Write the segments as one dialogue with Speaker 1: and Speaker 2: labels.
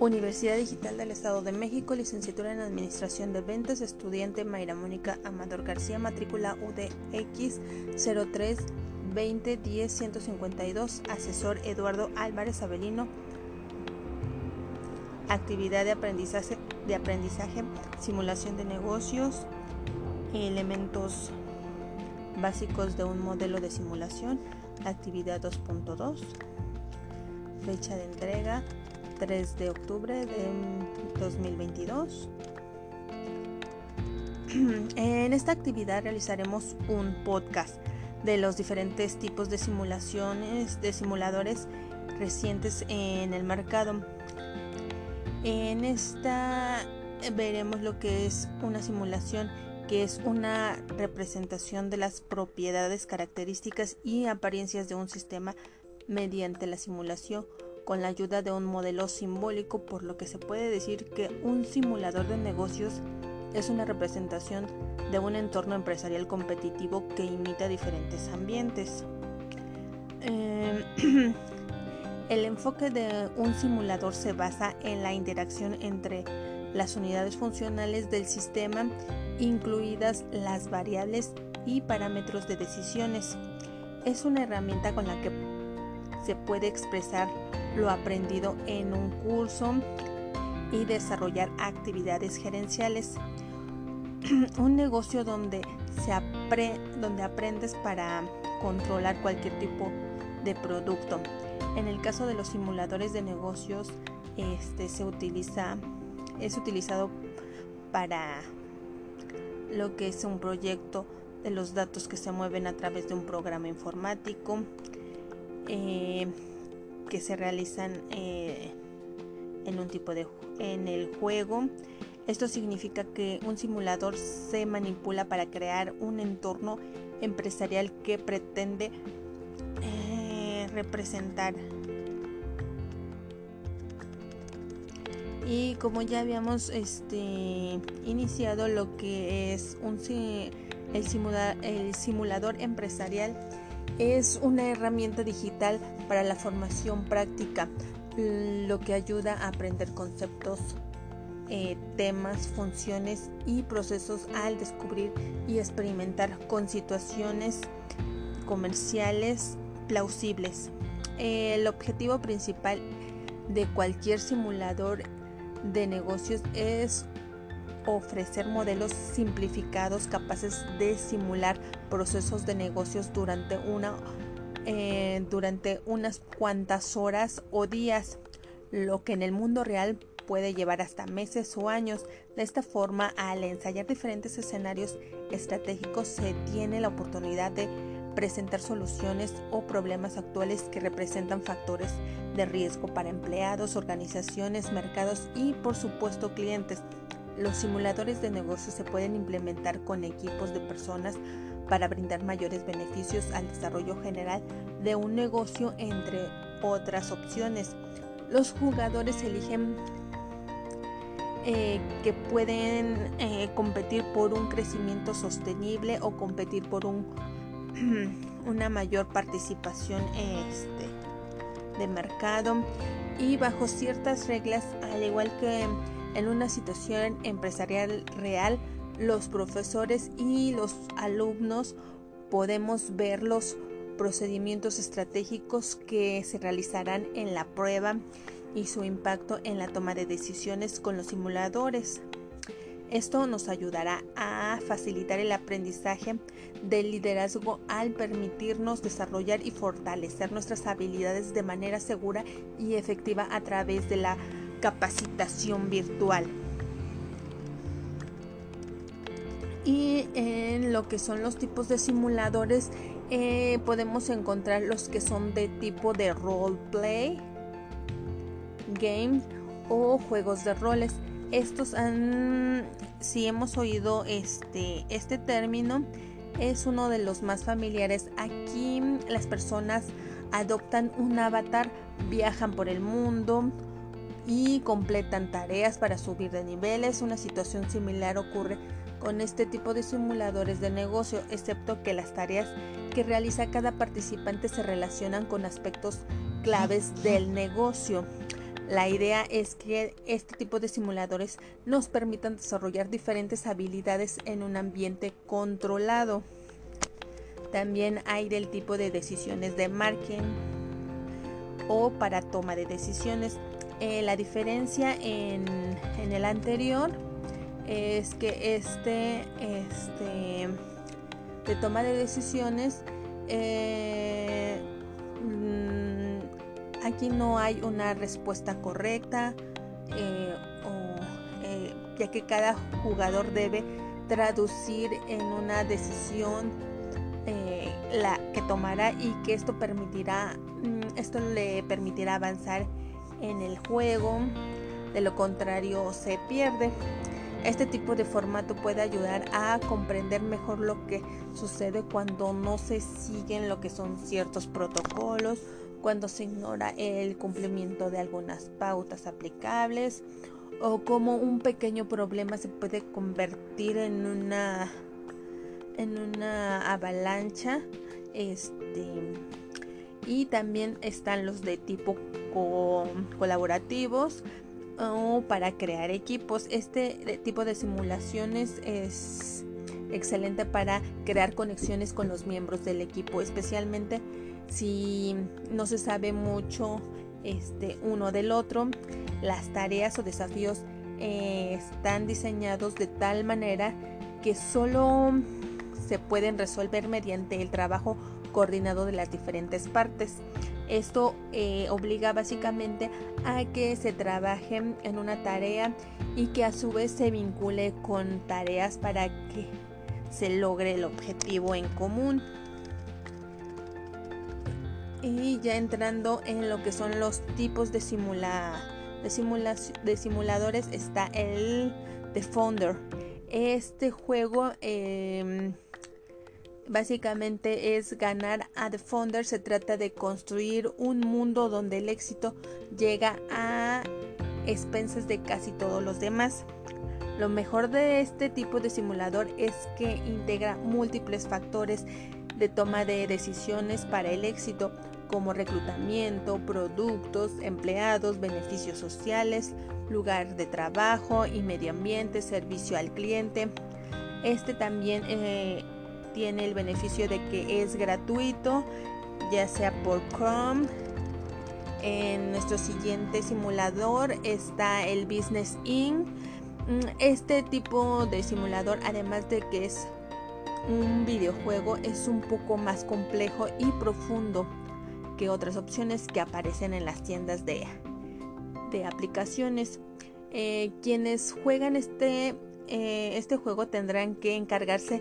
Speaker 1: Universidad Digital del Estado de México, licenciatura en Administración de Ventas, estudiante Mayra Mónica Amador García, matrícula UDX 03 2010 152, asesor Eduardo Álvarez Avelino, actividad de aprendizaje, de aprendizaje, simulación de negocios, elementos básicos de un modelo de simulación, actividad 2.2, fecha de entrega 3 de octubre de 2022. En esta actividad realizaremos un podcast de los diferentes tipos de simulaciones, de simuladores recientes en el mercado. En esta veremos lo que es una simulación, que es una representación de las propiedades, características y apariencias de un sistema mediante la simulación con la ayuda de un modelo simbólico, por lo que se puede decir que un simulador de negocios es una representación de un entorno empresarial competitivo que imita diferentes ambientes. Eh, el enfoque de un simulador se basa en la interacción entre las unidades funcionales del sistema, incluidas las variables y parámetros de decisiones. Es una herramienta con la que se puede expresar lo aprendido en un curso y desarrollar actividades gerenciales. un negocio donde, se donde aprendes para controlar cualquier tipo de producto. En el caso de los simuladores de negocios, este se utiliza, es utilizado para lo que es un proyecto de los datos que se mueven a través de un programa informático. Eh, que se realizan eh, en un tipo de en el juego. Esto significa que un simulador se manipula para crear un entorno empresarial que pretende eh, representar. Y como ya habíamos este, iniciado lo que es un, el, el simulador empresarial, es una herramienta digital para la formación práctica, lo que ayuda a aprender conceptos, eh, temas, funciones y procesos al descubrir y experimentar con situaciones comerciales plausibles. El objetivo principal de cualquier simulador de negocios es ofrecer modelos simplificados capaces de simular procesos de negocios durante una eh, durante unas cuantas horas o días, lo que en el mundo real puede llevar hasta meses o años. De esta forma, al ensayar diferentes escenarios estratégicos, se tiene la oportunidad de presentar soluciones o problemas actuales que representan factores de riesgo para empleados, organizaciones, mercados y por supuesto clientes. Los simuladores de negocios se pueden implementar con equipos de personas para brindar mayores beneficios al desarrollo general de un negocio, entre otras opciones. Los jugadores eligen eh, que pueden eh, competir por un crecimiento sostenible o competir por un, una mayor participación este, de mercado y bajo ciertas reglas, al igual que en una situación empresarial real, los profesores y los alumnos podemos ver los procedimientos estratégicos que se realizarán en la prueba y su impacto en la toma de decisiones con los simuladores. Esto nos ayudará a facilitar el aprendizaje del liderazgo al permitirnos desarrollar y fortalecer nuestras habilidades de manera segura y efectiva a través de la capacitación virtual. Y en lo que son los tipos de simuladores eh, podemos encontrar los que son de tipo de roleplay, games o juegos de roles. Estos han, si hemos oído este, este término, es uno de los más familiares. Aquí las personas adoptan un avatar, viajan por el mundo, y completan tareas para subir de niveles. Una situación similar ocurre con este tipo de simuladores de negocio, excepto que las tareas que realiza cada participante se relacionan con aspectos claves del negocio. La idea es que este tipo de simuladores nos permitan desarrollar diferentes habilidades en un ambiente controlado. También hay del tipo de decisiones de marketing o para toma de decisiones. Eh, la diferencia en, el anterior es que este, este de toma de decisiones eh, mm, aquí no hay una respuesta correcta eh, ya que cada jugador debe traducir en una decisión la que tomará y que esto permitirá mm, esto le permitirá avanzar en el juego de lo contrario se pierde. Este tipo de formato puede ayudar a comprender mejor lo que sucede cuando no se siguen lo que son ciertos protocolos cuando se ignora el cumplimiento de algunas pautas aplicables o cómo un pequeño problema se puede convertir en una en una avalancha este y también están los de tipo colaborativos o para crear equipos este tipo de simulaciones es excelente para crear conexiones con los miembros del equipo especialmente si no se sabe mucho este uno del otro las tareas o desafíos eh, están diseñados de tal manera que solo se pueden resolver mediante el trabajo coordinado de las diferentes partes. Esto eh, obliga básicamente a que se trabaje en una tarea y que a su vez se vincule con tareas para que se logre el objetivo en común. Y ya entrando en lo que son los tipos de, simula, de, de simuladores está el The Founder. Este juego em, básicamente es ganar a The Founder. Se trata de construir un mundo donde el éxito llega a expensas de casi todos los demás. Lo mejor de este tipo de simulador es que integra múltiples factores de toma de decisiones para el éxito, como reclutamiento, productos, empleados, beneficios sociales, lugar de trabajo y medio ambiente, servicio al cliente. Este también eh, tiene el beneficio de que es gratuito, ya sea por Chrome. En nuestro siguiente simulador está el Business Inc. Mm, este tipo de simulador, además de que es un videojuego, es un poco más complejo y profundo que otras opciones que aparecen en las tiendas de, de aplicaciones. Eh, quienes juegan este, eh, este juego tendrán que encargarse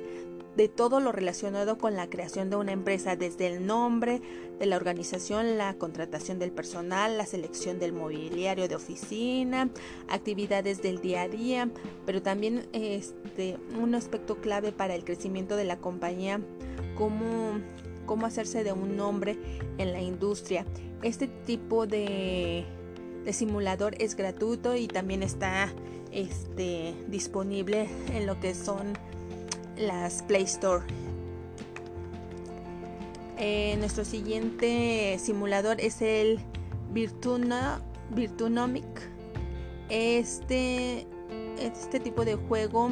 Speaker 1: de todo lo relacionado con la creación de una empresa, desde el nombre de la organización, la contratación del personal, la selección del mobiliario de oficina, actividades del día a día, pero también este, un aspecto clave para el crecimiento de la compañía, cómo, cómo hacerse de un nombre en la industria. Este tipo de, de simulador es gratuito y también está este, disponible en lo que son las Play Store. Eh, nuestro siguiente simulador es el Virtuna, Virtunomic. Este, este tipo de juego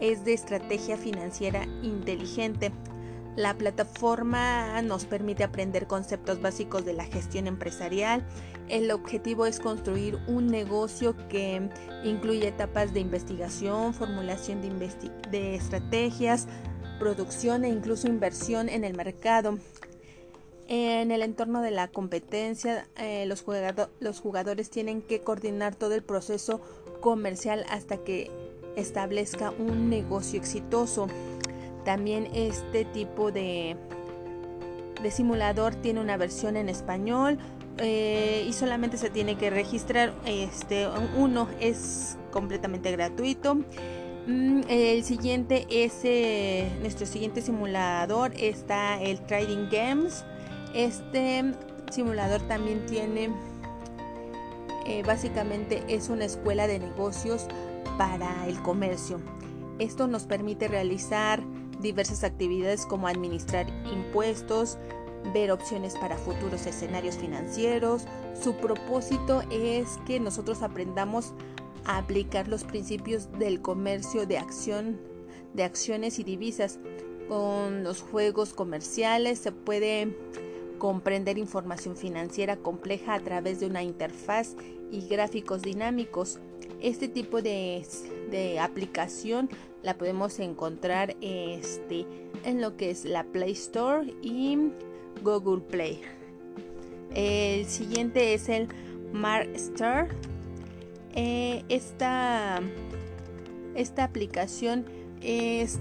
Speaker 1: es de estrategia financiera inteligente. La plataforma nos permite aprender conceptos básicos de la gestión empresarial. El objetivo es construir un negocio que incluye etapas de investigación, formulación de, estrategias, producción e incluso inversión en el mercado. En el entorno de la competencia, eh, los, los jugadores tienen que coordinar todo el proceso comercial hasta que establezca un negocio exitoso. También este tipo de, simulador tiene una versión en español eh, y solamente se tiene que registrar. Este uno es completamente gratuito. Mm, el siguiente es nuestro siguiente simulador está el Trading Games. Este simulador también tiene eh, básicamente es una escuela de negocios para el comercio. Esto nos permite realizar diversas actividades como administrar impuestos, ver opciones para futuros escenarios financieros. Su propósito es que nosotros aprendamos a aplicar los principios del comercio de acción de acciones y divisas. Con los juegos comerciales se puede comprender información financiera compleja a través de una interfaz y gráficos dinámicos. Este tipo de, aplicación la podemos encontrar este, en lo que es la Play Store y Google Play. El siguiente es el Mar Star. Eh, esta, esta aplicación es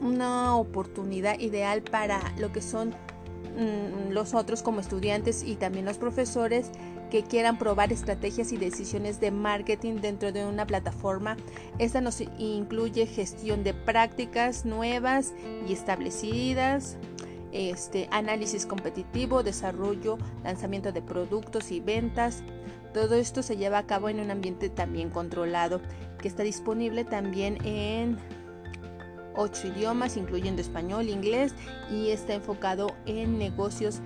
Speaker 1: una oportunidad ideal para lo que son mm, los otros como estudiantes y también los profesores que quieran probar estrategias y decisiones de marketing dentro de una plataforma. Esta nos incluye gestión de prácticas nuevas y establecidas, este, análisis competitivo, desarrollo, lanzamiento de productos y ventas. Todo esto se lleva a cabo en un ambiente también controlado, que está disponible también en ocho idiomas, incluyendo español, inglés, y está enfocado en negocios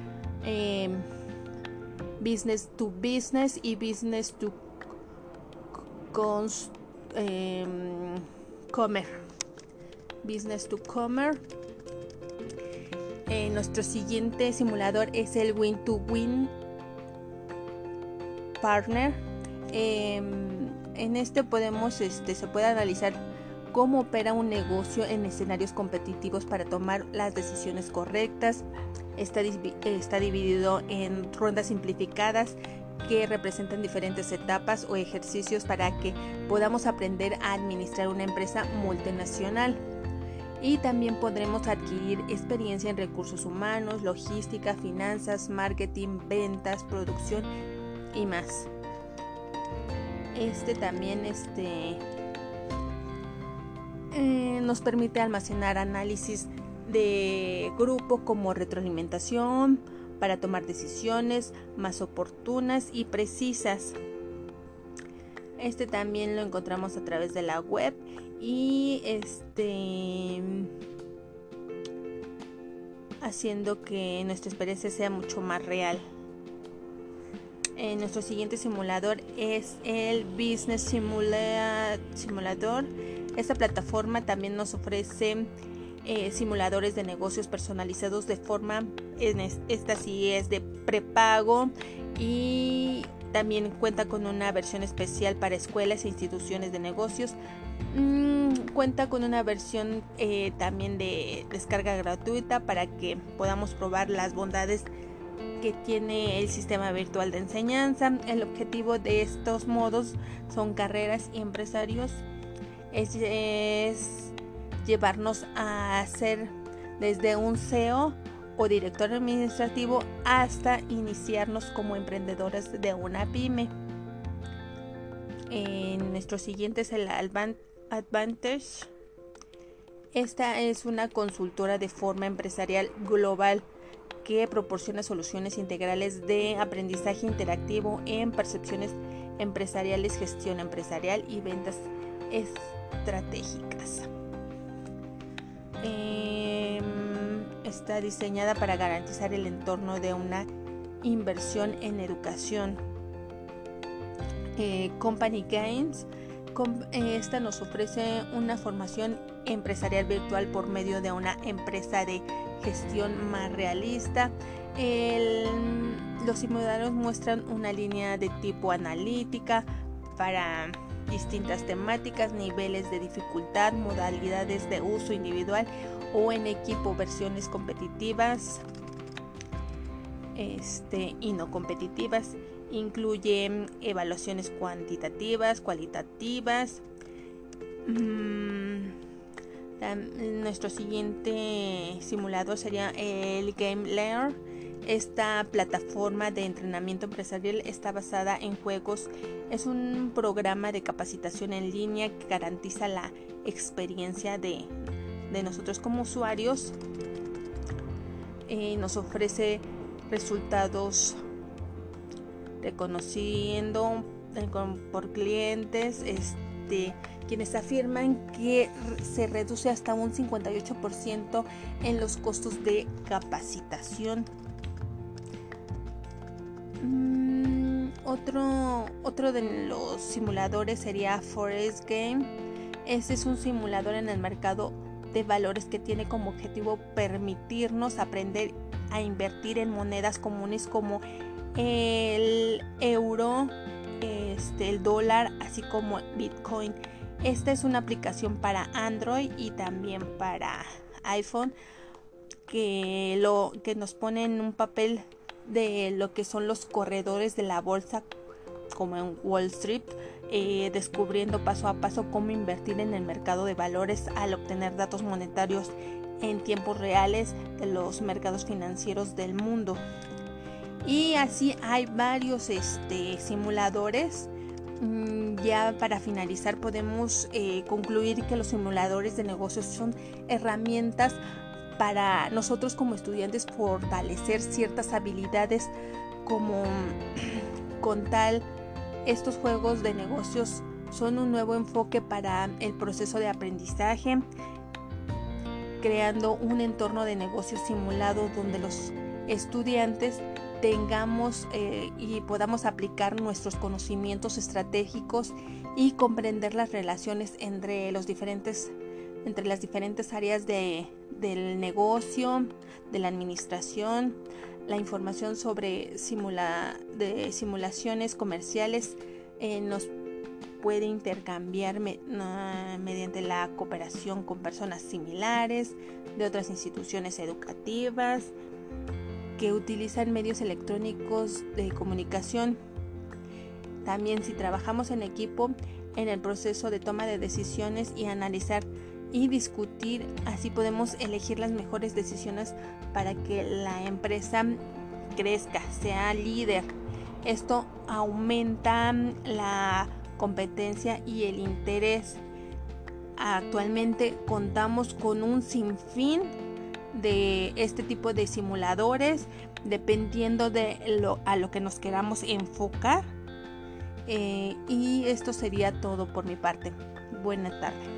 Speaker 1: em, business to business y business to cons, em, comer. Business to comer. Eh, nuestro siguiente simulador es el Win to Win Partner. Em, en este podemos, este, se puede analizar cómo opera un negocio en escenarios competitivos para tomar las decisiones correctas. Está, está dividido en rondas simplificadas que representan diferentes etapas o ejercicios para que podamos aprender a administrar una empresa multinacional. Y también podremos adquirir experiencia en recursos humanos, logística, finanzas, marketing, ventas, producción y más. Este también este, eh, nos permite almacenar análisis de grupo como retroalimentación para tomar decisiones más oportunas y precisas. Este también lo encontramos a través de la web y este haciendo que nuestra experiencia sea mucho más real. Eh, nuestro siguiente simulador es el Business Simulator esta plataforma también nos ofrece eh, simuladores de negocios personalizados de forma, esta sí es de prepago y también cuenta con una versión especial para escuelas e instituciones de negocios. Mm, cuenta con una versión eh, también de descarga gratuita para que podamos probar las bondades que tiene el sistema virtual de enseñanza. El objetivo de estos modos son carreras y empresarios es, llevarnos a hacer desde un CEO o director administrativo hasta iniciarnos como emprendedores de una pyme. En nuestro siguiente es el Advantage. Esta es una consultora de forma empresarial global que proporciona soluciones integrales de aprendizaje interactivo en percepciones empresariales, gestión empresarial y ventas estratégicas. Está diseñada para garantizar el entorno de una inversión en educación. Eh, Company Gains. esta nos ofrece una formación empresarial virtual por medio de una empresa de gestión más realista. los simuladores muestran una línea de tipo analítica para distintas temáticas, niveles de dificultad, modalidades de uso individual o en equipo, versiones competitivas este, y no competitivas. Incluye evaluaciones cuantitativas, cualitativas. Mm, nuestro siguiente simulador sería el Game Layer esta plataforma de entrenamiento empresarial está basada en juegos. Es un programa de capacitación en línea que garantiza la experiencia de, nosotros como usuarios. Eh, nos ofrece resultados reconociendo eh, por clientes este, quienes afirman que se reduce hasta un 58% en los costos de capacitación Mm, otro, otro de los simuladores sería Forest Game. Este es un simulador en el mercado de valores que tiene como objetivo permitirnos aprender a invertir en monedas comunes como el euro, este, el dólar, así como Bitcoin. Esta es una aplicación para Android y también para iPhone que, lo, que nos pone en un papel de lo que son los corredores de la bolsa como en Wall Street, eh, descubriendo paso a paso cómo invertir en el mercado de valores al obtener datos monetarios en tiempos reales de los mercados financieros del mundo. Y así hay varios este, simuladores. Mm, ya para finalizar podemos eh, concluir que los simuladores de negocios son herramientas para nosotros como estudiantes fortalecer ciertas habilidades como con tal estos juegos de negocios son un nuevo enfoque para el proceso de aprendizaje, creando un entorno de negocios simulado donde los estudiantes tengamos eh, y podamos aplicar nuestros conocimientos estratégicos y comprender las relaciones entre los diferentes entre las diferentes áreas de, del negocio, de la administración, la información sobre de simulaciones comerciales eh, nos puede intercambiar mediante la cooperación con personas similares de otras instituciones educativas que utilizan medios electrónicos de comunicación. También si trabajamos en equipo en el proceso de toma de decisiones y analizar y discutir, así podemos elegir las mejores decisiones para que la empresa crezca, sea líder. Esto aumenta la competencia y el interés. Actualmente contamos con un sinfín de este tipo de simuladores dependiendo de lo, a lo que nos queramos enfocar. Eh, y esto sería todo por mi parte. Buena tarde.